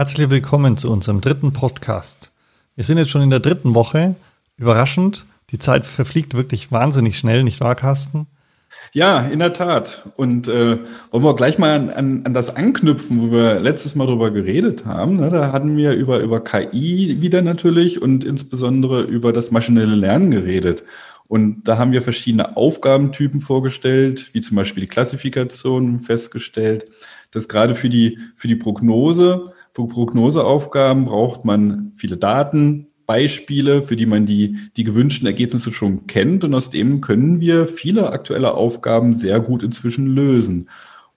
Herzlich willkommen zu unserem dritten Podcast. Wir sind jetzt schon in der dritten Woche. Überraschend. Die Zeit verfliegt wirklich wahnsinnig schnell, nicht wahr, Carsten? Ja, in der Tat. Und äh, wollen wir gleich mal an, an, an das anknüpfen, wo wir letztes Mal drüber geredet haben. Ne? Da hatten wir über, über KI wieder natürlich und insbesondere über das maschinelle Lernen geredet. Und da haben wir verschiedene Aufgabentypen vorgestellt, wie zum Beispiel die Klassifikation festgestellt, dass gerade für die, für die Prognose für Prognoseaufgaben braucht man viele Daten, Beispiele, für die man die, die gewünschten Ergebnisse schon kennt. Und aus dem können wir viele aktuelle Aufgaben sehr gut inzwischen lösen.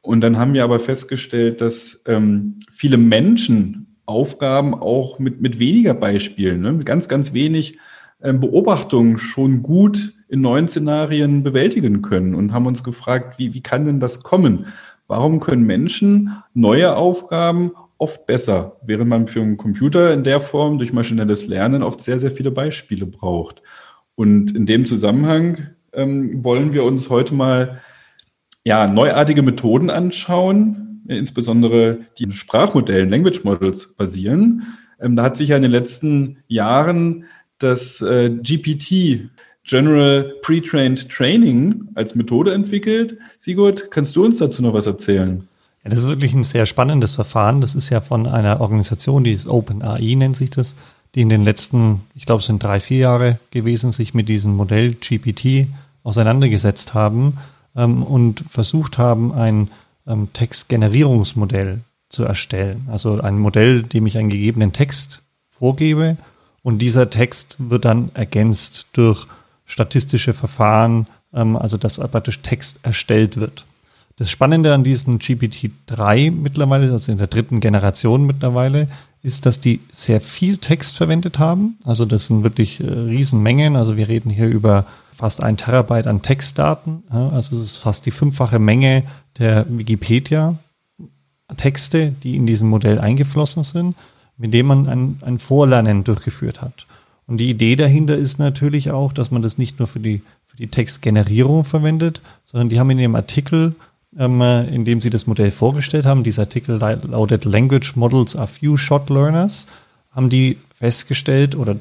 Und dann haben wir aber festgestellt, dass ähm, viele Menschen Aufgaben auch mit, mit weniger Beispielen, ne, mit ganz, ganz wenig ähm, Beobachtungen schon gut in neuen Szenarien bewältigen können und haben uns gefragt, wie, wie kann denn das kommen? Warum können Menschen neue Aufgaben oft besser, während man für einen Computer in der Form durch maschinelles Lernen oft sehr, sehr viele Beispiele braucht. Und in dem Zusammenhang ähm, wollen wir uns heute mal ja, neuartige Methoden anschauen, insbesondere die in Sprachmodellen, Language Models basieren. Ähm, da hat sich ja in den letzten Jahren das äh, GPT, General Pre-Trained Training, als Methode entwickelt. Sigurd, kannst du uns dazu noch was erzählen? Ja, das ist wirklich ein sehr spannendes Verfahren. Das ist ja von einer Organisation, die ist OpenAI nennt sich das, die in den letzten, ich glaube, es sind drei, vier Jahre gewesen, sich mit diesem Modell GPT auseinandergesetzt haben ähm, und versucht haben, ein ähm, Textgenerierungsmodell zu erstellen. Also ein Modell, dem ich einen gegebenen Text vorgebe und dieser Text wird dann ergänzt durch statistische Verfahren, ähm, also dass praktisch Text erstellt wird. Das Spannende an diesen GPT-3 mittlerweile, also in der dritten Generation mittlerweile, ist, dass die sehr viel Text verwendet haben. Also das sind wirklich äh, Riesenmengen. Also wir reden hier über fast ein Terabyte an Textdaten. Also es ist fast die fünffache Menge der Wikipedia-Texte, die in diesem Modell eingeflossen sind, mit dem man ein, ein Vorlernen durchgeführt hat. Und die Idee dahinter ist natürlich auch, dass man das nicht nur für die, für die Textgenerierung verwendet, sondern die haben in ihrem Artikel ähm, äh, in dem sie das Modell vorgestellt haben. Dieser Artikel lautet Language Models are few shot learners. Haben die festgestellt oder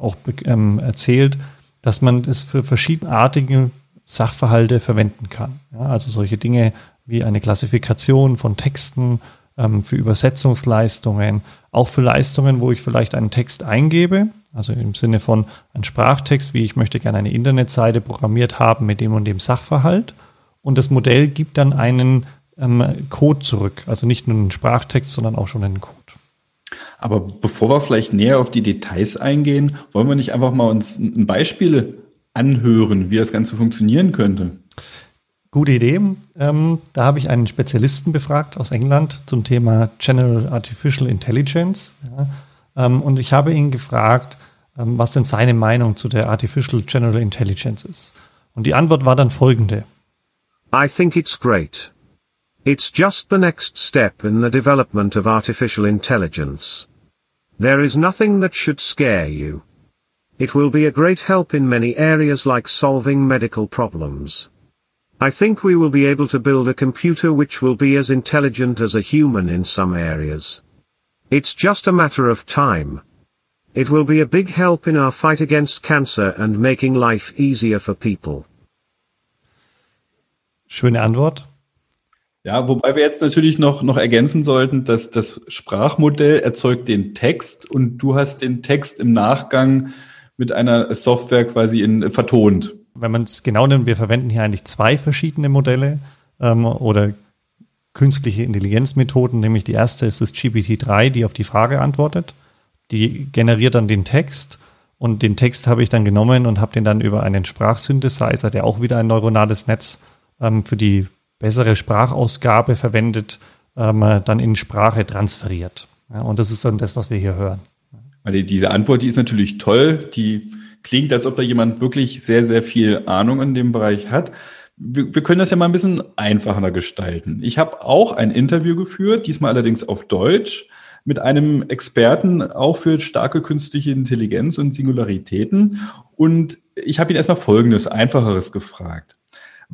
auch ähm, erzählt, dass man es für verschiedenartige Sachverhalte verwenden kann. Ja, also solche Dinge wie eine Klassifikation von Texten, ähm, für Übersetzungsleistungen, auch für Leistungen, wo ich vielleicht einen Text eingebe, also im Sinne von ein Sprachtext, wie ich möchte gerne eine Internetseite programmiert haben mit dem und dem Sachverhalt und das Modell gibt dann einen ähm, Code zurück. Also nicht nur einen Sprachtext, sondern auch schon einen Code. Aber bevor wir vielleicht näher auf die Details eingehen, wollen wir nicht einfach mal uns ein Beispiel anhören, wie das Ganze funktionieren könnte? Gute Idee. Ähm, da habe ich einen Spezialisten befragt aus England zum Thema General Artificial Intelligence. Ja. Ähm, und ich habe ihn gefragt, ähm, was denn seine Meinung zu der Artificial General Intelligence ist. Und die Antwort war dann folgende. I think it's great. It's just the next step in the development of artificial intelligence. There is nothing that should scare you. It will be a great help in many areas like solving medical problems. I think we will be able to build a computer which will be as intelligent as a human in some areas. It's just a matter of time. It will be a big help in our fight against cancer and making life easier for people. Schöne Antwort. Ja, wobei wir jetzt natürlich noch, noch ergänzen sollten, dass das Sprachmodell erzeugt den Text und du hast den Text im Nachgang mit einer Software quasi in, vertont. Wenn man es genau nimmt, wir verwenden hier eigentlich zwei verschiedene Modelle ähm, oder künstliche Intelligenzmethoden, nämlich die erste ist das GPT-3, die auf die Frage antwortet. Die generiert dann den Text Und den Text habe ich dann genommen und habe den dann über einen Sprachsynthesizer, der auch wieder ein neuronales Netz ähm, für die bessere Sprachausgabe verwendet, ähm, dann in Sprache transferiert. Ja, und das ist dann das, was wir hier hören. Also diese Antwort, die ist natürlich toll. Die klingt, als ob da jemand wirklich sehr, sehr viel Ahnung in dem Bereich hat. Wir, wir können das ja mal ein bisschen einfacher gestalten. Ich habe auch ein Interview geführt, diesmal allerdings auf Deutsch mit einem Experten auch für starke künstliche Intelligenz und Singularitäten. Und ich habe ihn erstmal Folgendes, Einfacheres gefragt.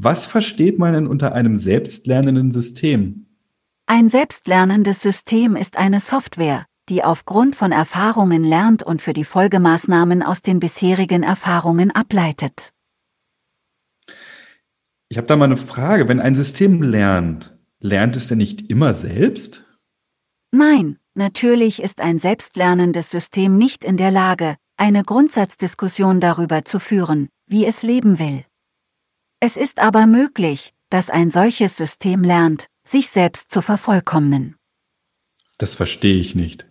Was versteht man denn unter einem selbstlernenden System? Ein selbstlernendes System ist eine Software, die aufgrund von Erfahrungen lernt und für die Folgemaßnahmen aus den bisherigen Erfahrungen ableitet. Ich habe da mal eine Frage. Wenn ein System lernt, lernt es denn nicht immer selbst? Nein, Natürlich ist ein selbstlernendes System nicht in der Lage, eine Grundsatzdiskussion darüber zu führen, wie es leben will. Es ist aber möglich, dass ein solches System lernt, sich selbst zu vervollkommnen. Das verstehe ich nicht.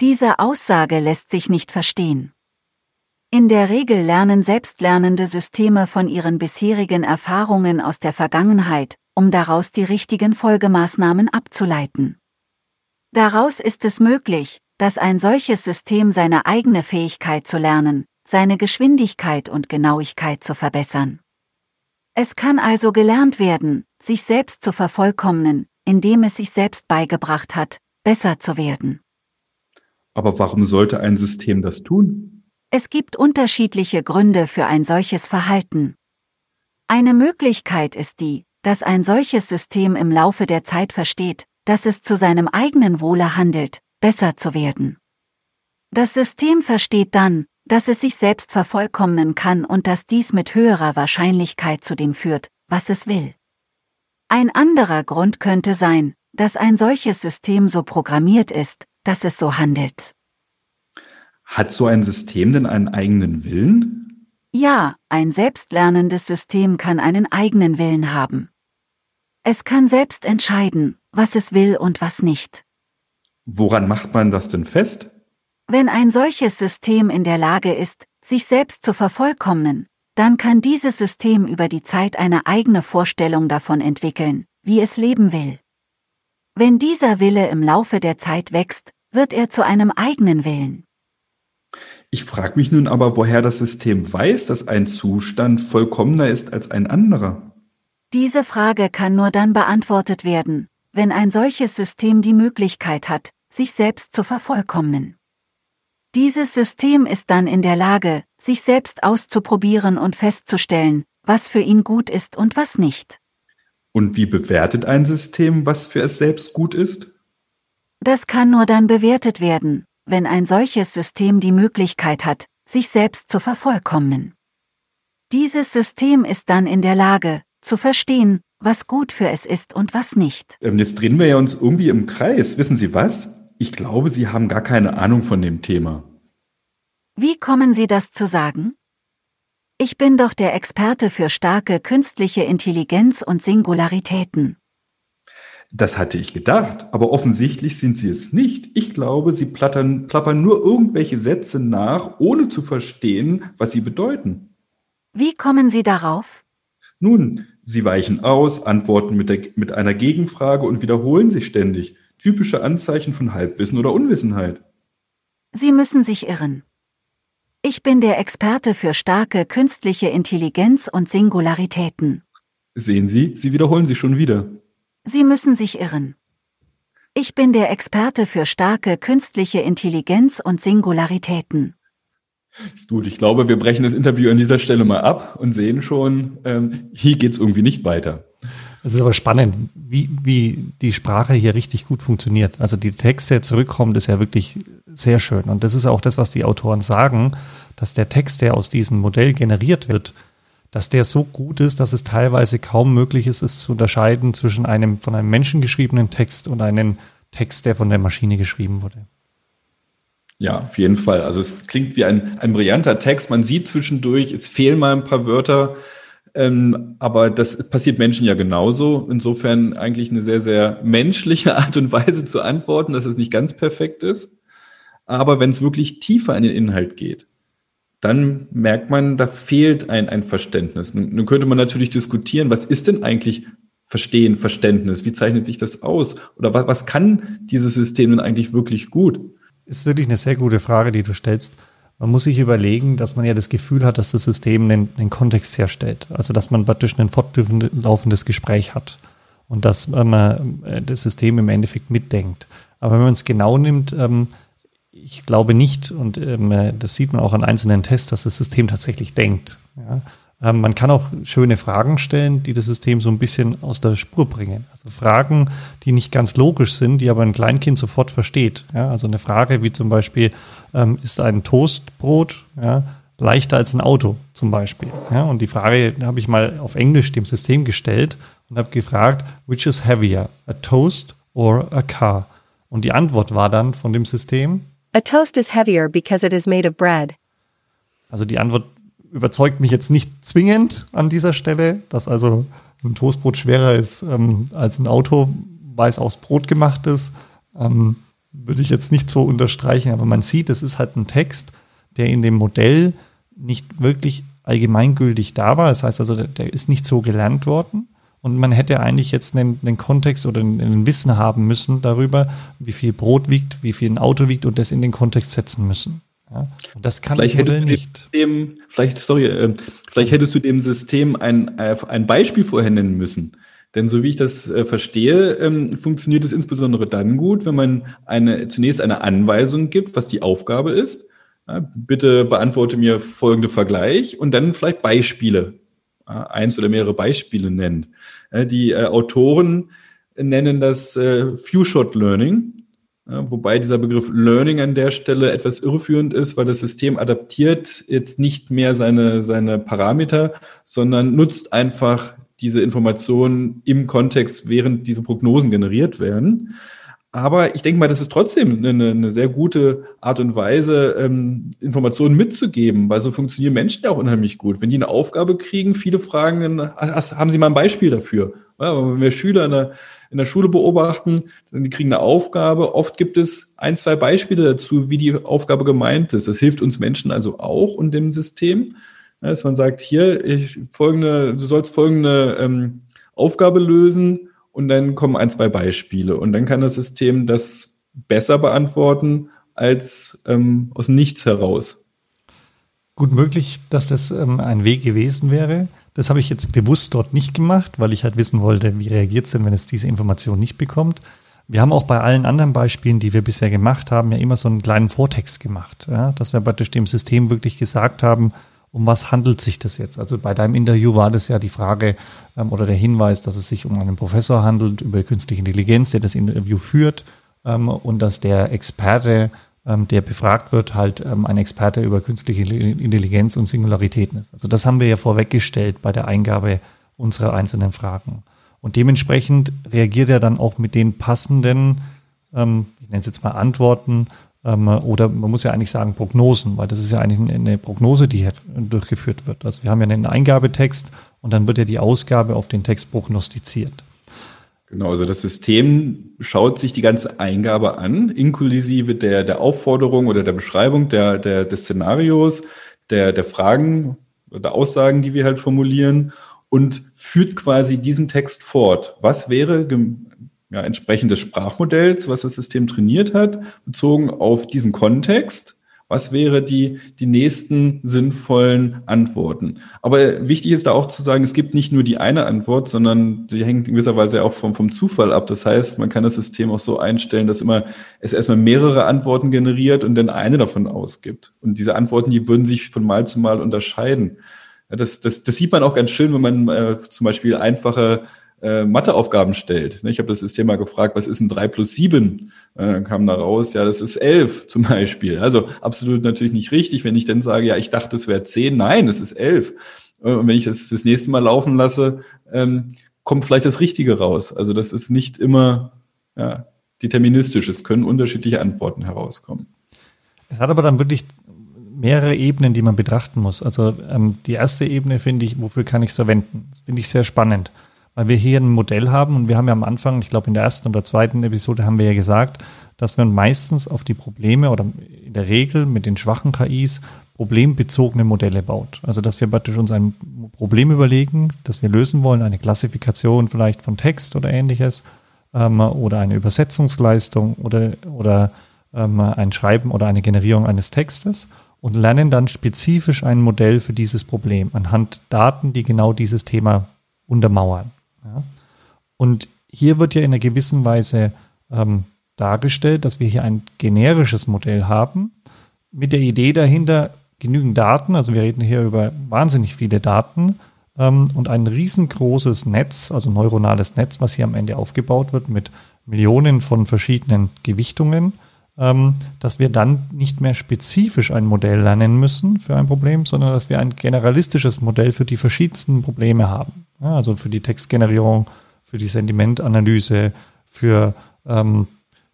Diese Aussage lässt sich nicht verstehen. In der Regel lernen selbstlernende Systeme von ihren bisherigen Erfahrungen aus der Vergangenheit, um daraus die richtigen Folgemaßnahmen abzuleiten. Daraus ist es möglich, dass ein solches System seine eigene Fähigkeit zu lernen, seine Geschwindigkeit und Genauigkeit zu verbessern. Es kann also gelernt werden, sich selbst zu vervollkommnen, indem es sich selbst beigebracht hat, besser zu werden. Aber warum sollte ein System das tun? Es gibt unterschiedliche Gründe für ein solches Verhalten. Eine Möglichkeit ist die, dass ein solches System im Laufe der Zeit versteht, dass es zu seinem eigenen Wohle handelt, besser zu werden. Das System versteht dann, dass es sich selbst vervollkommnen kann und dass dies mit höherer Wahrscheinlichkeit zu dem führt, was es will. Ein anderer Grund könnte sein, dass ein solches System so programmiert ist, dass es so handelt. Hat so ein System denn einen eigenen Willen? Ja, ein selbstlernendes System kann einen eigenen Willen haben. Es kann selbst entscheiden, was es will und was nicht. Woran macht man das denn fest? Wenn ein solches System in der Lage ist, sich selbst zu vervollkommnen, dann kann dieses System über die Zeit eine eigene Vorstellung davon entwickeln, wie es leben will. Wenn dieser Wille im Laufe der Zeit wächst, wird er zu einem eigenen Willen. Ich frage mich nun aber, woher das System weiß, dass ein Zustand vollkommener ist als ein anderer. Diese Frage kann nur dann beantwortet werden, wenn ein solches System die Möglichkeit hat, sich selbst zu vervollkommnen. Dieses System ist dann in der Lage, sich selbst auszuprobieren und festzustellen, was für ihn gut ist und was nicht. Und wie bewertet ein System, was für es selbst gut ist? Das kann nur dann bewertet werden, wenn ein solches System die Möglichkeit hat, sich selbst zu vervollkommnen. Dieses System ist dann in der Lage, zu verstehen, was gut für es ist und was nicht. Ähm, jetzt drehen wir ja uns irgendwie im Kreis. Wissen Sie was? Ich glaube, Sie haben gar keine Ahnung von dem Thema. Wie kommen Sie das zu sagen? Ich bin doch der Experte für starke künstliche Intelligenz und Singularitäten. Das hatte ich gedacht, aber offensichtlich sind Sie es nicht. Ich glaube, Sie plattern, plappern nur irgendwelche Sätze nach, ohne zu verstehen, was sie bedeuten. Wie kommen Sie darauf? Nun, Sie weichen aus, antworten mit, der, mit einer Gegenfrage und wiederholen sich ständig. Typische Anzeichen von Halbwissen oder Unwissenheit. Sie müssen sich irren. Ich bin der Experte für starke künstliche Intelligenz und Singularitäten. Sehen Sie, Sie wiederholen sich schon wieder. Sie müssen sich irren. Ich bin der Experte für starke künstliche Intelligenz und Singularitäten. Gut, ich glaube, wir brechen das Interview an dieser Stelle mal ab und sehen schon, ähm, hier geht's irgendwie nicht weiter. Es ist aber spannend, wie, wie die Sprache hier richtig gut funktioniert. Also die Texte zurückkommen, ist ja wirklich sehr schön. Und das ist auch das, was die Autoren sagen, dass der Text, der aus diesem Modell generiert wird, dass der so gut ist, dass es teilweise kaum möglich ist, es zu unterscheiden zwischen einem von einem Menschen geschriebenen Text und einem Text, der von der Maschine geschrieben wurde. Ja, auf jeden Fall. Also es klingt wie ein, ein brillanter Text. Man sieht zwischendurch, es fehlen mal ein paar Wörter, ähm, aber das passiert Menschen ja genauso. Insofern eigentlich eine sehr, sehr menschliche Art und Weise zu antworten, dass es nicht ganz perfekt ist. Aber wenn es wirklich tiefer in den Inhalt geht, dann merkt man, da fehlt ein, ein Verständnis. Nun, könnte man natürlich diskutieren, was ist denn eigentlich Verstehen, Verständnis? Wie zeichnet sich das aus? Oder was, was kann dieses System denn eigentlich wirklich gut? Ist wirklich eine sehr gute Frage, die du stellst. Man muss sich überlegen, dass man ja das Gefühl hat, dass das System einen, einen Kontext herstellt. Also, dass man praktisch ein fortlaufendes Gespräch hat und dass man äh, das System im Endeffekt mitdenkt. Aber wenn man es genau nimmt, ähm, ich glaube nicht, und ähm, das sieht man auch an einzelnen Tests, dass das System tatsächlich denkt. Ja? Ähm, man kann auch schöne Fragen stellen, die das System so ein bisschen aus der Spur bringen. Also Fragen, die nicht ganz logisch sind, die aber ein Kleinkind sofort versteht. Ja? Also eine Frage wie zum Beispiel, ähm, ist ein Toastbrot ja, leichter als ein Auto zum Beispiel? Ja? Und die Frage habe ich mal auf Englisch dem System gestellt und habe gefragt, which is heavier, a toast or a car? Und die Antwort war dann von dem System, A toast is heavier because it is made of bread. Also die Antwort überzeugt mich jetzt nicht zwingend an dieser Stelle, dass also ein Toastbrot schwerer ist ähm, als ein Auto, weil es aus Brot gemacht ist. Ähm, würde ich jetzt nicht so unterstreichen, aber man sieht, es ist halt ein Text, der in dem Modell nicht wirklich allgemeingültig da war. Das heißt also, der, ist nicht so gelernt worden. Und man hätte eigentlich jetzt einen, einen Kontext oder ein Wissen haben müssen darüber, wie viel Brot wiegt, wie viel ein Auto wiegt und das in den Kontext setzen müssen. Ja, das kann vielleicht das Modell nicht. System, vielleicht, sorry, äh, vielleicht hättest du dem System ein, äh, ein Beispiel vorher nennen müssen. Denn so wie ich das äh, verstehe, ähm, funktioniert es insbesondere dann gut, wenn man eine, zunächst eine Anweisung gibt, was die Aufgabe ist. Ja, bitte beantworte mir folgende Vergleich und dann vielleicht Beispiele eins oder mehrere Beispiele nennt. Die äh, Autoren nennen das äh, Few-Shot Learning, wobei dieser Begriff Learning an der Stelle etwas irreführend ist, weil das System adaptiert jetzt nicht mehr seine, seine Parameter, sondern nutzt einfach diese Informationen im Kontext, während diese Prognosen generiert werden. Aber ich denke mal, das ist trotzdem eine, eine sehr gute Art und Weise, ähm, Informationen mitzugeben, weil so funktionieren Menschen ja auch unheimlich gut. Wenn die eine Aufgabe kriegen, viele fragen, dann haben sie mal ein Beispiel dafür. Ja, wenn wir Schüler in der, in der Schule beobachten, dann die kriegen eine Aufgabe. Oft gibt es ein, zwei Beispiele dazu, wie die Aufgabe gemeint ist. Das hilft uns Menschen also auch und dem System, dass man sagt, hier, ich, folgende, du sollst folgende ähm, Aufgabe lösen und dann kommen ein, zwei Beispiele und dann kann das System das besser beantworten als ähm, aus Nichts heraus. Gut möglich, dass das ähm, ein Weg gewesen wäre. Das habe ich jetzt bewusst dort nicht gemacht, weil ich halt wissen wollte, wie reagiert es denn, wenn es diese Information nicht bekommt. Wir haben auch bei allen anderen Beispielen, die wir bisher gemacht haben, ja immer so einen kleinen Vortext gemacht, ja, dass wir praktisch dem System wirklich gesagt haben, um was handelt sich das jetzt? Also bei deinem Interview war das ja die Frage ähm, oder der Hinweis, dass es sich um einen Professor handelt über künstliche Intelligenz, der das Interview führt ähm, und dass der Experte, der befragt wird, halt ähm, ein Experte über künstliche Intelligenz und Singularitäten ist. Also das haben wir ja vorweggestellt bei der Eingabe unserer einzelnen Fragen. Und dementsprechend reagiert er dann auch mit den passenden, ähm, ich nenne es jetzt mal Antworten ähm, oder man muss ja eigentlich sagen Prognosen, weil das ist ja eigentlich eine Prognose, die hier durchgeführt wird. Also wir haben ja einen Eingabetext und dann wird ja die Ausgabe auf den Text prognostiziert. Genau, also das System schaut sich die ganze Eingabe an, inklusive der, der Aufforderung oder der Beschreibung der, der, des Szenarios, der, der Fragen oder Aussagen, die wir halt formulieren und führt quasi diesen Text fort. Was wäre ja, entsprechend des Sprachmodells, was das System trainiert hat, bezogen auf diesen Kontext. Was wäre die, die nächsten sinnvollen Antworten? Aber wichtig ist da auch zu sagen, es gibt nicht nur die eine Antwort, sondern die hängt in gewisser Weise auch vom, vom Zufall ab. Das heißt, man kann das System auch so einstellen, dass immer es erstmal mehrere Antworten generiert und dann eine davon ausgibt. Und diese Antworten, die würden sich von Mal zu Mal unterscheiden. Das, das, das sieht man auch ganz schön, wenn man äh, zum Beispiel einfache äh, Matheaufgaben stellt. Ich habe das System mal gefragt, was ist ein 3 plus 7? Äh, dann kam da raus, ja, das ist 11 zum Beispiel. Also absolut natürlich nicht richtig, wenn ich dann sage, ja, ich dachte, es wäre 10. Nein, es ist 11. Äh, und wenn ich das das nächste Mal laufen lasse, ähm, kommt vielleicht das Richtige raus. Also das ist nicht immer ja, deterministisch. Es können unterschiedliche Antworten herauskommen. Es hat aber dann wirklich mehrere Ebenen, die man betrachten muss. Also ähm, die erste Ebene finde ich, wofür kann ich es verwenden? Finde ich sehr spannend weil wir hier ein Modell haben und wir haben ja am Anfang, ich glaube in der ersten oder zweiten Episode haben wir ja gesagt, dass wir meistens auf die Probleme oder in der Regel mit den schwachen KIs problembezogene Modelle baut. Also dass wir praktisch uns ein Problem überlegen, das wir lösen wollen, eine Klassifikation vielleicht von Text oder ähnliches ähm, oder eine Übersetzungsleistung oder, oder ähm, ein Schreiben oder eine Generierung eines Textes und lernen dann spezifisch ein Modell für dieses Problem anhand Daten, die genau dieses Thema untermauern. Ja. Und hier wird ja in einer gewissen Weise ähm, dargestellt, dass wir hier ein generisches Modell haben, mit der Idee dahinter, genügend Daten, also wir reden hier über wahnsinnig viele Daten ähm, und ein riesengroßes Netz, also neuronales Netz, was hier am Ende aufgebaut wird mit Millionen von verschiedenen Gewichtungen, dass wir dann nicht mehr spezifisch ein Modell lernen müssen für ein Problem, sondern dass wir ein generalistisches Modell für die verschiedensten Probleme haben. Also für die Textgenerierung, für die Sentimentanalyse, für ähm,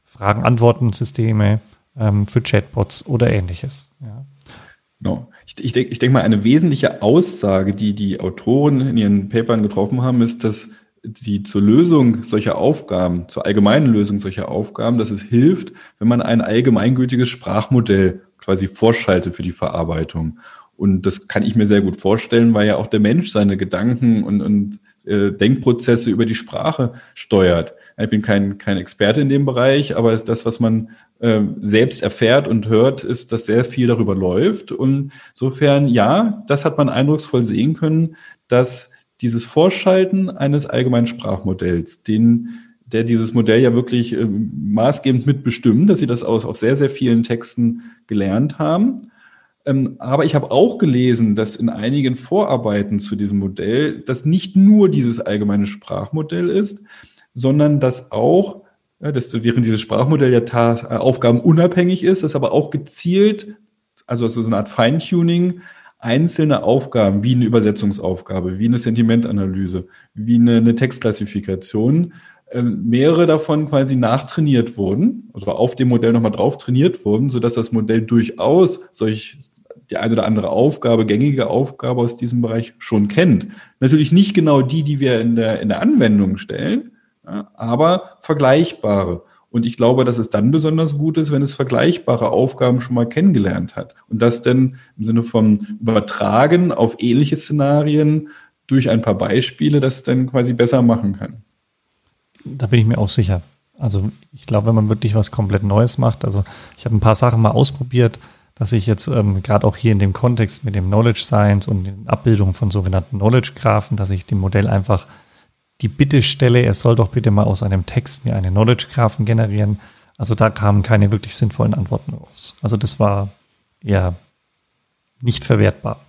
Fragen-Antworten-Systeme, ähm, für Chatbots oder ähnliches. Ja. No. Ich, ich denke ich denk mal, eine wesentliche Aussage, die die Autoren in ihren Papern getroffen haben, ist, dass die zur Lösung solcher Aufgaben, zur allgemeinen Lösung solcher Aufgaben, dass es hilft, wenn man ein allgemeingültiges Sprachmodell quasi vorschaltet für die Verarbeitung. Und das kann ich mir sehr gut vorstellen, weil ja auch der Mensch seine Gedanken und, und äh, Denkprozesse über die Sprache steuert. Ich bin kein, kein Experte in dem Bereich, aber das, was man äh, selbst erfährt und hört, ist, dass sehr viel darüber läuft. Und insofern, ja, das hat man eindrucksvoll sehen können, dass dieses Vorschalten eines allgemeinen Sprachmodells, den der dieses Modell ja wirklich äh, maßgebend mitbestimmt, dass sie das aus auf sehr, sehr vielen Texten gelernt haben. Ähm, aber ich habe auch gelesen, dass in einigen Vorarbeiten zu diesem Modell das nicht nur dieses allgemeine Sprachmodell ist, sondern dass auch, ja, dass während dieses Sprachmodell ja äh, aufgabenunabhängig ist, dass aber auch gezielt, also so eine Art Feintuning, einzelne Aufgaben, wie eine Übersetzungsaufgabe, wie eine Sentimentanalyse, wie eine, eine Textklassifikation, äh, mehrere davon quasi nachtrainiert wurden, also auf dem Modell nochmal drauf trainiert wurden, sodass das Modell durchaus solch die eine oder andere Aufgabe, gängige Aufgabe aus diesem Bereich schon kennt. Natürlich nicht genau die, die wir in der, in der Anwendung stellen, aber vergleichbare. Und ich glaube, dass es dann besonders gut ist, wenn es vergleichbare Aufgaben schon mal kennengelernt hat. Und das dann im Sinne von Übertragen auf ähnliche Szenarien durch ein paar Beispiele das dann quasi besser machen kann. Da bin ich mir auch sicher. Also ich glaube, wenn man wirklich was komplett Neues macht, also ich habe ein paar Sachen mal ausprobiert, dass ich jetzt ähm, gerade auch hier in dem Kontext mit dem Knowledge Science und den Abbildungen von sogenannten Knowledge Graphen, dass ich dem Modell einfach die Bitte stelle, er soll doch bitte mal aus einem Text mir eine Knowledge Graphen generieren. Also da kamen keine wirklich sinnvollen Antworten raus. Also das war eher nicht verwertbar.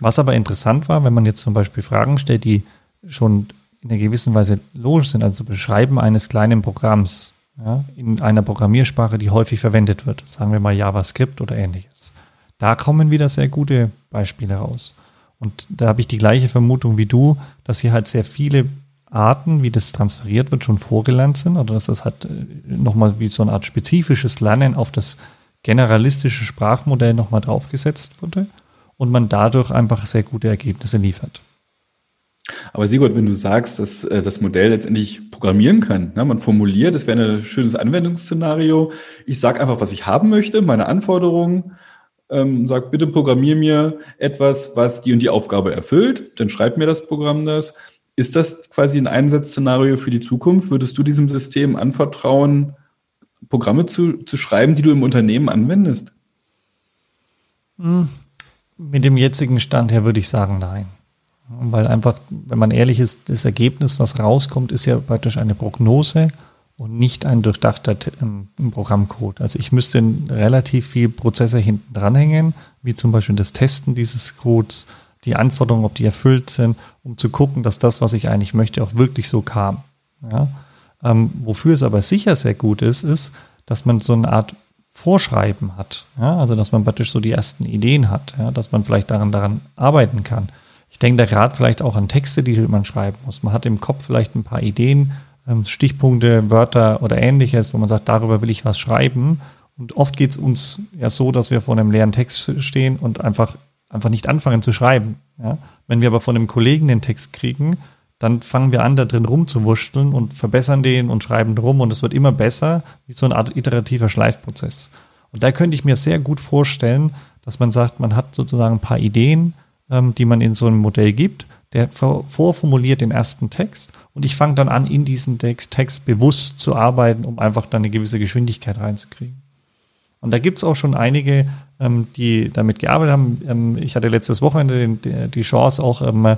Was aber interessant war, wenn man jetzt zum Beispiel Fragen stellt, die schon in einer gewissen Weise logisch sind, also Beschreiben eines kleinen Programms, ja, in einer Programmiersprache, die häufig verwendet wird, sagen wir mal JavaScript oder ähnliches. Da kommen wieder sehr gute Beispiele raus. Und da habe ich die gleiche Vermutung wie du, dass hier halt sehr viele Arten, wie das transferiert wird, schon vorgelernt sind oder dass das halt äh, nochmal wie so eine Art spezifisches Lernen auf das generalistische Sprachmodell nochmal draufgesetzt wurde und man dadurch einfach sehr gute Ergebnisse liefert. Aber Sigurd, wenn du sagst, dass äh, das Modell letztendlich programmieren kann, ne, man formuliert, das wäre ein schönes Anwendungsszenario. Ich sage einfach, was ich haben möchte, meine Anforderungen, ähm, sag bitte programmier mir etwas, was die und die Aufgabe erfüllt, dann schreibt mir das Programm das. Ist das quasi ein Einsatzszenario für die Zukunft? Würdest du diesem System anvertrauen, Programme zu, zu schreiben, die du im Unternehmen anwendest? Hm, mit dem jetzigen Stand her würde ich sagen, nein. Weil einfach, wenn man ehrlich ist, das Ergebnis, was rauskommt, ist ja praktisch eine Prognose und nicht ein durchdachter ähm, Programmcode. Also ich müsste relativ viel Prozesse hinten dranhängen, wie zum Beispiel das Testen dieses Codes, die Anforderungen, ob die erfüllt sind, um zu gucken, dass das, was ich eigentlich möchte, auch wirklich so kam. Ja? Ähm, wofür es aber sicher sehr gut ist, ist, dass man so eine Art Vorschreiben hat. Ja? Also dass man praktisch so die ersten Ideen hat, ja? dass man vielleicht daran, daran arbeiten kann. Ich denke da gerade vielleicht auch an Texte, die man schreiben muss. Man hat im Kopf vielleicht ein paar Ideen, ähm, Stichpunkte, Wörter oder ähnliches, wo man sagt, darüber will ich was schreiben. Und oft geht es uns ja so, dass wir vor einem leeren Text stehen und einfach, einfach nicht anfangen zu schreiben. Ja? Wenn wir aber von einem Kollegen den Text kriegen, dann fangen wir an, da drin rumzuwurschteln und verbessern den und schreiben drum und es wird immer besser, wie so eine Art iterativer Schleifprozess. Und da könnte ich mir sehr gut vorstellen, dass man sagt, man hat sozusagen ein paar Ideen, ähm, die man in so einem Modell gibt. Der vorformuliert den ersten Text und ich fange dann an, in diesen Text, Text bewusst zu arbeiten, um einfach dann eine gewisse Geschwindigkeit reinzukriegen. Und da gibt's auch schon einige, ähm, die damit gearbeitet haben. Ähm, ich hatte letztes Wochenende die, die Chance, auch ähm,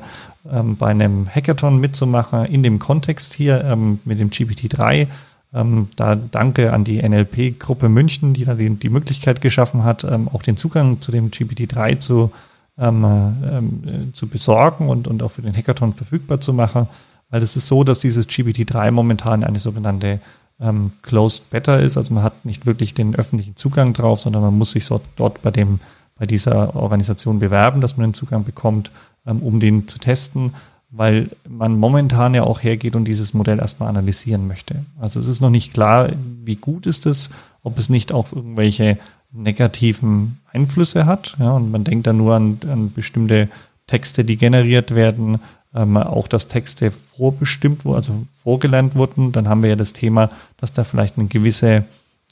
ähm, bei einem Hackathon mitzumachen in dem Kontext hier ähm, mit dem GPT-3. Ähm, da danke an die NLP-Gruppe München, die da die, die Möglichkeit geschaffen hat, auch den Zugang zu dem GPT-3 zu ähm, zu besorgen und, und auch für den Hackathon verfügbar zu machen. Weil es ist so, dass dieses GPT-3 momentan eine sogenannte ähm, Closed Beta ist. Also man hat nicht wirklich den öffentlichen Zugang drauf, sondern man muss sich so dort bei dem, bei dieser Organisation bewerben, dass man den Zugang bekommt, ähm, um den zu testen, weil man momentan ja auch hergeht und dieses Modell erstmal analysieren möchte. Also es ist noch nicht klar, wie gut ist es, ob es nicht auch irgendwelche negativen Einflüsse hat. Ja, und man denkt dann nur an, an bestimmte Texte, die generiert werden, ähm, auch dass Texte vorbestimmt wurden, also vorgelernt wurden. Dann haben wir ja das Thema, dass da vielleicht eine gewisse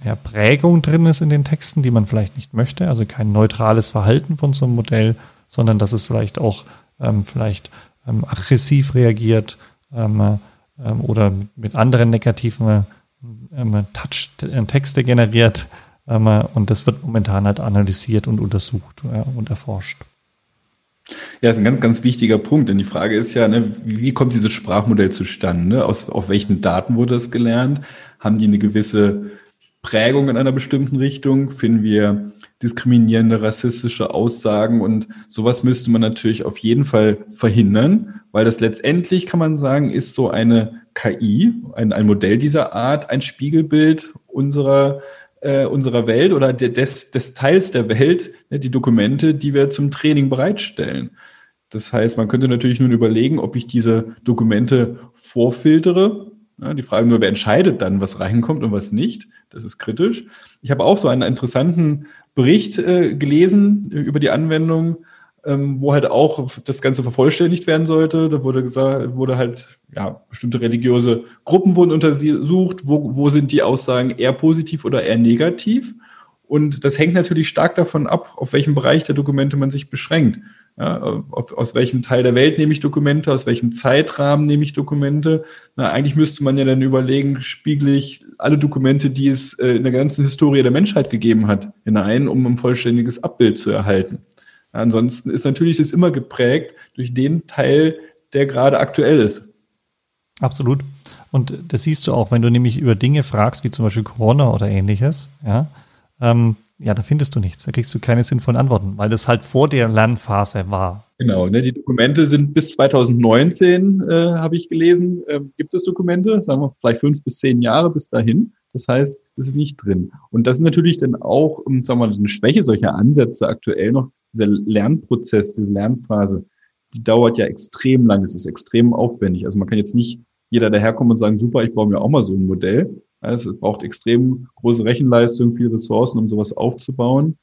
ja, Prägung drin ist in den Texten, die man vielleicht nicht möchte. Also kein neutrales Verhalten von so einem Modell, sondern dass es vielleicht auch ähm, vielleicht ähm, aggressiv reagiert ähm, ähm, oder mit, mit anderen negativen ähm, Touch äh, Texte generiert. Ähm, und das wird momentan halt analysiert und untersucht ja, und erforscht. Ja, das ist ein ganz, ganz wichtiger Punkt, denn die Frage ist ja, ne, wie kommt dieses Sprachmodell zustande? Aus, auf welchen Daten wurde es gelernt? Haben die eine gewisse Prägung in einer bestimmten Richtung? Finden wir diskriminierende, rassistische Aussagen? Und sowas müsste man natürlich auf jeden Fall verhindern, weil das letztendlich, kann man sagen, ist so eine KI, ein, ein Modell dieser Art, ein Spiegelbild unserer äh, unserer Welt oder des, des Teils der Welt, ne, die Dokumente, die wir zum Training bereitstellen. Das heißt, man könnte natürlich nun überlegen, ob ich diese Dokumente vorfiltere. Ja, die Frage nur, wer entscheidet dann, was reinkommt und was nicht. Das ist kritisch. Ich habe auch so einen interessanten Bericht äh, gelesen über die Anwendung ähm, wo halt auch das Ganze vervollständigt werden sollte. Da wurde gesagt, wurde halt, ja, bestimmte religiöse Gruppen wurden untersucht, wo, wo sind die Aussagen eher positiv oder eher negativ. Und das hängt natürlich stark davon ab, auf welchem Bereich der Dokumente man sich beschränkt. Ja, auf, aus welchem Teil der Welt nehme ich Dokumente, aus welchem Zeitrahmen nehme ich Dokumente. Na, eigentlich müsste man ja dann überlegen, spiegle ich alle Dokumente, die es äh, in der ganzen Historie der Menschheit gegeben hat, hinein, um ein vollständiges Abbild zu erhalten. Ansonsten ist natürlich das immer geprägt durch den Teil, der gerade aktuell ist. Absolut. Und das siehst du auch, wenn du nämlich über Dinge fragst, wie zum Beispiel Corona oder ähnliches, ja, ähm, ja, da findest du nichts, da kriegst du keine sinnvollen Antworten, weil das halt vor der Lernphase war. Genau, ne, die Dokumente sind bis 2019, äh, habe ich gelesen, äh, gibt es Dokumente, sagen wir vielleicht fünf bis zehn Jahre bis dahin. Das heißt, das ist nicht drin. Und das ist natürlich dann auch, sagen wir mal, eine Schwäche solcher Ansätze aktuell noch, dieser Lernprozess, diese Lernphase, die dauert ja extrem lang, das ist extrem aufwendig. Also man kann jetzt nicht jeder daherkommen und sagen, super, ich baue mir auch mal so ein Modell. Also es braucht extrem große Rechenleistung, viele Ressourcen, um sowas aufzubauen.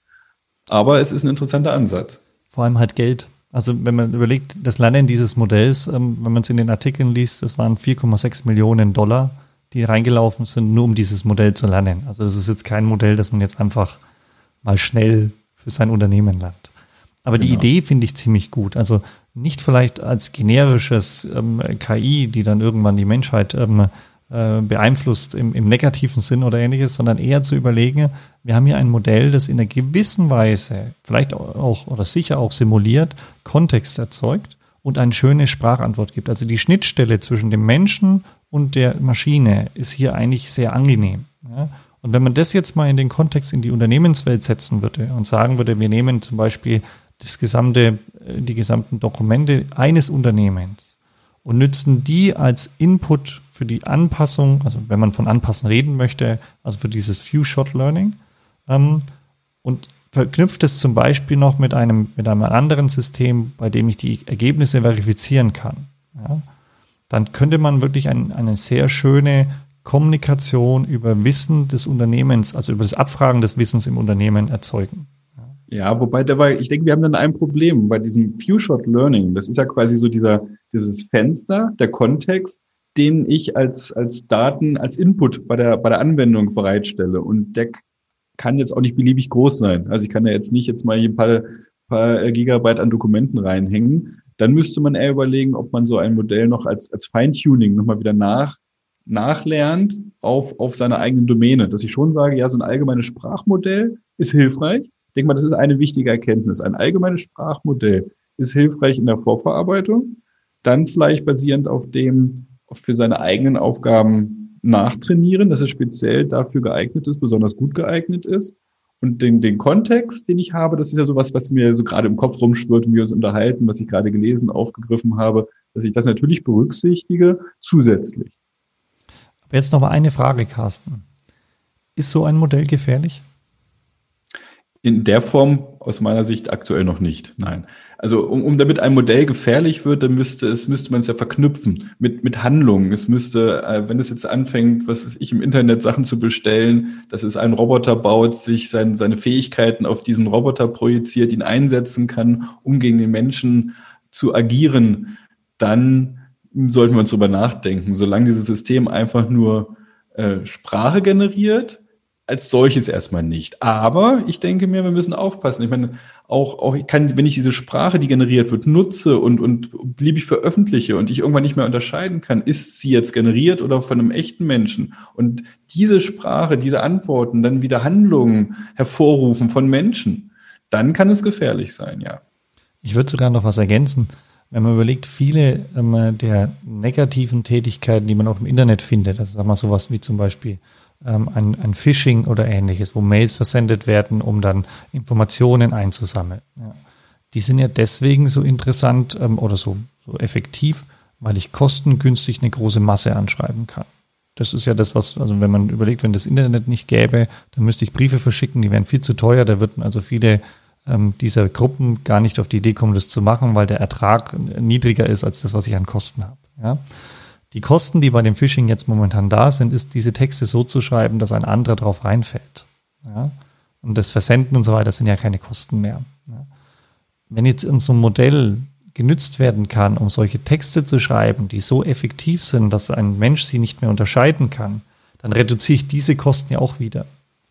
Aber es ist ein interessanter Ansatz. Vor allem halt Geld. Also wenn man überlegt, das Lernen dieses Modells, ähm, wenn man es in den Artikeln liest, das waren 4,6 Millionen Dollar, die reingelaufen sind, nur um dieses Modell zu lernen. Also das ist jetzt kein Modell, das man jetzt einfach mal schnell für sein Unternehmen lernt. Aber genau. die Idee finde ich ziemlich gut. Also nicht vielleicht als generisches ähm, KI, die dann irgendwann die Menschheit ähm, äh, beeinflusst im, im negativen Sinn oder ähnliches, sondern eher zu überlegen, wir haben hier ein Modell, das in einer gewissen Weise, vielleicht auch oder sicher auch simuliert, Kontext erzeugt und eine schöne Sprachantwort gibt. Also die Schnittstelle zwischen dem Menschen und der Maschine ist hier eigentlich sehr angenehm. Ja? Und wenn man das jetzt mal in den Kontext in die Unternehmenswelt setzen würde und sagen würde, wir nehmen zum Beispiel das gesamte, äh, die gesamten Dokumente eines Unternehmens und nützen die als Input für die Anpassung, also wenn man von Anpassen reden möchte, also für dieses Few-Shot-Learning ähm, und verknüpft es zum Beispiel noch mit einem, mit einem anderen System, bei dem ich die Ergebnisse verifizieren kann. Ja, dann könnte man wirklich ein, eine sehr schöne Kommunikation über Wissen des Unternehmens, also über das Abfragen des Wissens im Unternehmen erzeugen. Ja, wobei dabei, ich denke, wir haben dann ein Problem bei diesem Few-Shot Learning. Das ist ja quasi so dieser, dieses Fenster, der Kontext, den ich als, als Daten, als Input bei der, bei der Anwendung bereitstelle. Und der kann jetzt auch nicht beliebig groß sein. Also ich kann ja jetzt nicht jetzt mal ein paar, paar Gigabyte an Dokumenten reinhängen. Dann müsste man eher überlegen, ob man so ein Modell noch als, als Feintuning nochmal wieder nach, nachlernt auf, auf seiner eigenen Domäne. Dass ich schon sage, ja, so ein allgemeines Sprachmodell ist hilfreich. Ich denke mal, das ist eine wichtige Erkenntnis. Ein allgemeines Sprachmodell ist hilfreich in der Vorverarbeitung. Dann vielleicht basierend auf dem, für seine eigenen Aufgaben nachtrainieren, dass es speziell dafür geeignet ist, besonders gut geeignet ist. Und den, den Kontext, den ich habe, das ist ja sowas, was mir so gerade im Kopf rumschwirrt und wir uns unterhalten, was ich gerade gelesen, aufgegriffen habe, dass ich das natürlich berücksichtige, zusätzlich. Aber jetzt noch mal eine Frage, Carsten. Ist so ein Modell gefährlich? In der Form aus meiner Sicht aktuell noch nicht. Nein. Also um, um damit ein Modell gefährlich wird, dann müsste es müsste man es ja verknüpfen mit mit Handlungen. Es müsste, äh, wenn es jetzt anfängt, was ist ich im Internet Sachen zu bestellen, dass es einen Roboter baut, sich sein, seine Fähigkeiten auf diesen Roboter projiziert, ihn einsetzen kann, um gegen den Menschen zu agieren, dann sollten wir uns darüber nachdenken. Solange dieses System einfach nur äh, Sprache generiert, als solches erstmal nicht. Aber ich denke mir, wir müssen aufpassen. Ich meine, auch, auch ich kann, wenn ich diese Sprache, die generiert wird, nutze und, und beliebig veröffentliche und ich irgendwann nicht mehr unterscheiden kann, ist sie jetzt generiert oder von einem echten Menschen? Und diese Sprache, diese Antworten dann wieder Handlungen hervorrufen von Menschen, dann kann es gefährlich sein, ja. Ich würde sogar noch was ergänzen. Wenn man überlegt, viele ähm, der negativen Tätigkeiten, die man auch im Internet findet, also sagen wir sowas wie zum Beispiel ähm, ein, ein Phishing oder ähnliches, wo Mails versendet werden, um dann Informationen einzusammeln. Ja. Die sind ja deswegen so interessant ähm, oder so, so effektiv, weil ich kostengünstig eine große Masse anschreiben kann. Das ist ja das, was, also wenn man überlegt, wenn das Internet nicht gäbe, dann müsste ich Briefe verschicken, die wären viel zu teuer, da würden also viele ähm, dieser Gruppen gar nicht auf die Idee kommen, das zu machen, weil der Ertrag niedriger ist als das, was ich an Kosten habe. Ja? Die Kosten, die bei dem Phishing jetzt momentan da sind, ist diese Texte so zu schreiben, dass ein anderer drauf reinfällt. Ja? Und das Versenden und so weiter sind ja keine Kosten mehr. Ja? Wenn jetzt in so einem Modell genützt werden kann, um solche Texte zu schreiben, die so effektiv sind, dass ein Mensch sie nicht mehr unterscheiden kann, dann reduziere ich diese Kosten ja auch wieder.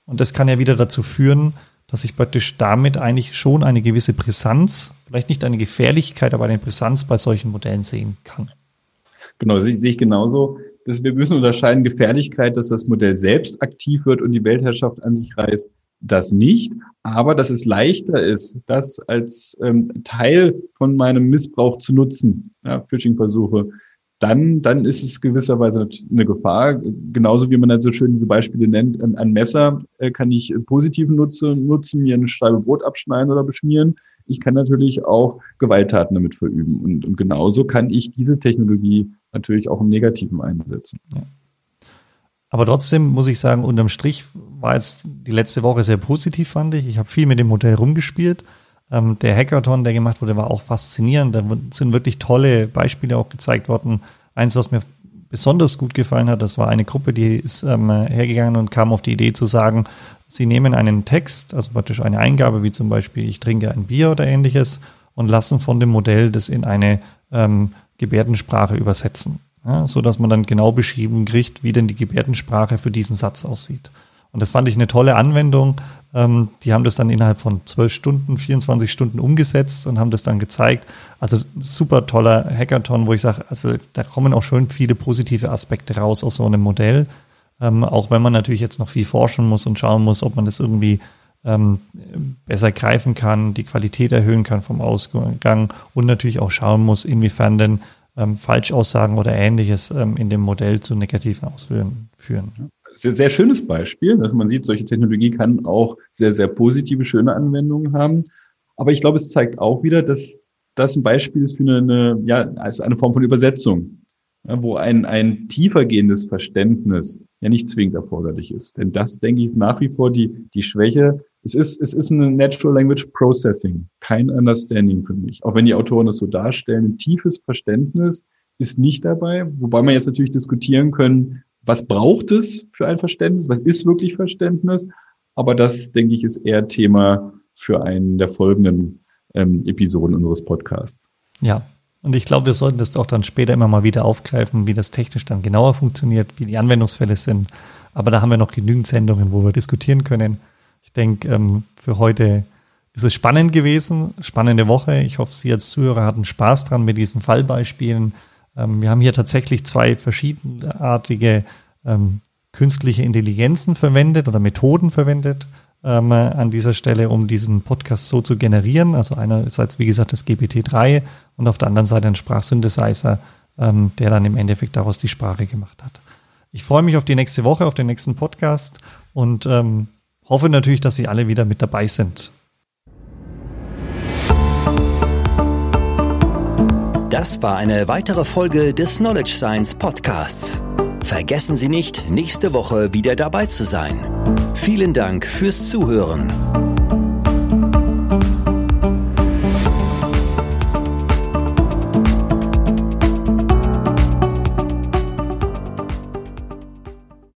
Und das kann ja wieder dazu führen, dass ich praktisch damit eigentlich schon eine gewisse Brisanz, vielleicht nicht eine Gefährlichkeit, aber eine Brisanz bei solchen Modellen sehen kann. Genau, sehe ich genauso. Das, wir müssen unterscheiden Gefährlichkeit, dass das Modell selbst aktiv wird und die Weltherrschaft an sich reißt. Das nicht, aber dass es leichter ist, das als ähm, Teil von meinem Missbrauch zu nutzen, ja, Phishing-Versuche, dann, dann ist es gewisserweise eine Gefahr. Genauso wie man halt so schön diese Beispiele nennt, ein Messer äh, kann ich positiv nutzen, nutzen, mir eine Scheibe Brot abschneiden oder beschmieren. Ich kann natürlich auch Gewalttaten damit verüben. Und, und genauso kann ich diese Technologie natürlich auch im Negativen einsetzen. Ja. Aber trotzdem muss ich sagen, unterm Strich war jetzt die letzte Woche sehr positiv, fand ich. Ich habe viel mit dem Modell rumgespielt. Ähm, der Hackathon, der gemacht wurde, war auch faszinierend. Da sind wirklich tolle Beispiele auch gezeigt worden. Eins, was mir besonders gut gefallen hat, das war eine Gruppe, die ist ähm, hergegangen und kam auf die Idee zu sagen, sie nehmen einen Text, also praktisch eine Eingabe, wie zum Beispiel ich trinke ein Bier oder ähnliches, und lassen von dem Modell das in eine ähm, Gebärdensprache übersetzen, ja, so dass man dann genau beschrieben kriegt, wie denn die Gebärdensprache für diesen Satz aussieht. Und das fand ich eine tolle Anwendung. Ähm, die haben das dann innerhalb von zwölf Stunden, 24 Stunden umgesetzt und haben das dann gezeigt. Also super toller Hackathon, wo ich sage, also da kommen auch schon viele positive Aspekte raus aus so einem Modell. Ähm, auch wenn man natürlich jetzt noch viel forschen muss und schauen muss, ob man das irgendwie ähm, besser greifen kann, die Qualität erhöhen kann vom Ausgang und natürlich auch schauen muss, inwiefern denn ähm, Falschaussagen oder ähnliches ähm, in dem Modell zu negativen Auswirkungen führen. Sehr, sehr schönes Beispiel, dass man sieht, solche Technologie kann auch sehr, sehr positive, schöne Anwendungen haben. Aber ich glaube, es zeigt auch wieder, dass das ein Beispiel ist für eine, ja, als eine Form von Übersetzung, wo ein, ein tiefer gehendes Verständnis ja nicht zwingend erforderlich ist. Denn das, denke ich, ist nach wie vor die, die Schwäche es ist, es ist ein Natural Language Processing, kein Understanding für mich. Auch wenn die Autoren das so darstellen, ein tiefes Verständnis ist nicht dabei, wobei man jetzt natürlich diskutieren können, was braucht es für ein Verständnis, was ist wirklich Verständnis, aber das, denke ich, ist eher Thema für einen der folgenden ähm, Episoden unseres Podcasts. Ja, und ich glaube, wir sollten das auch dann später immer mal wieder aufgreifen, wie das technisch dann genauer funktioniert, wie die Anwendungsfälle sind. Aber da haben wir noch genügend Sendungen, wo wir diskutieren können. Ich denke, ähm, für heute ist es spannend gewesen, spannende Woche. Ich hoffe, Sie als Zuhörer hatten Spaß dran mit diesen Fallbeispielen. Ähm, wir haben hier tatsächlich zwei verschiedenartige ähm, künstliche Intelligenzen verwendet oder Methoden verwendet ähm, an dieser Stelle, um diesen Podcast so zu generieren. Also einerseits, wie gesagt, das GPT-3 und auf der anderen Seite ein Sprachsynthesizer, ähm, der dann im Endeffekt daraus die Sprache gemacht hat. Ich freue mich auf die nächste Woche, auf den nächsten Podcast und ähm, hoffe natürlich, dass Sie alle wieder mit dabei sind. Das war eine weitere Folge des Knowledge Science Podcasts. Vergessen Sie nicht, nächste Woche wieder dabei zu sein. Vielen Dank fürs Zuhören.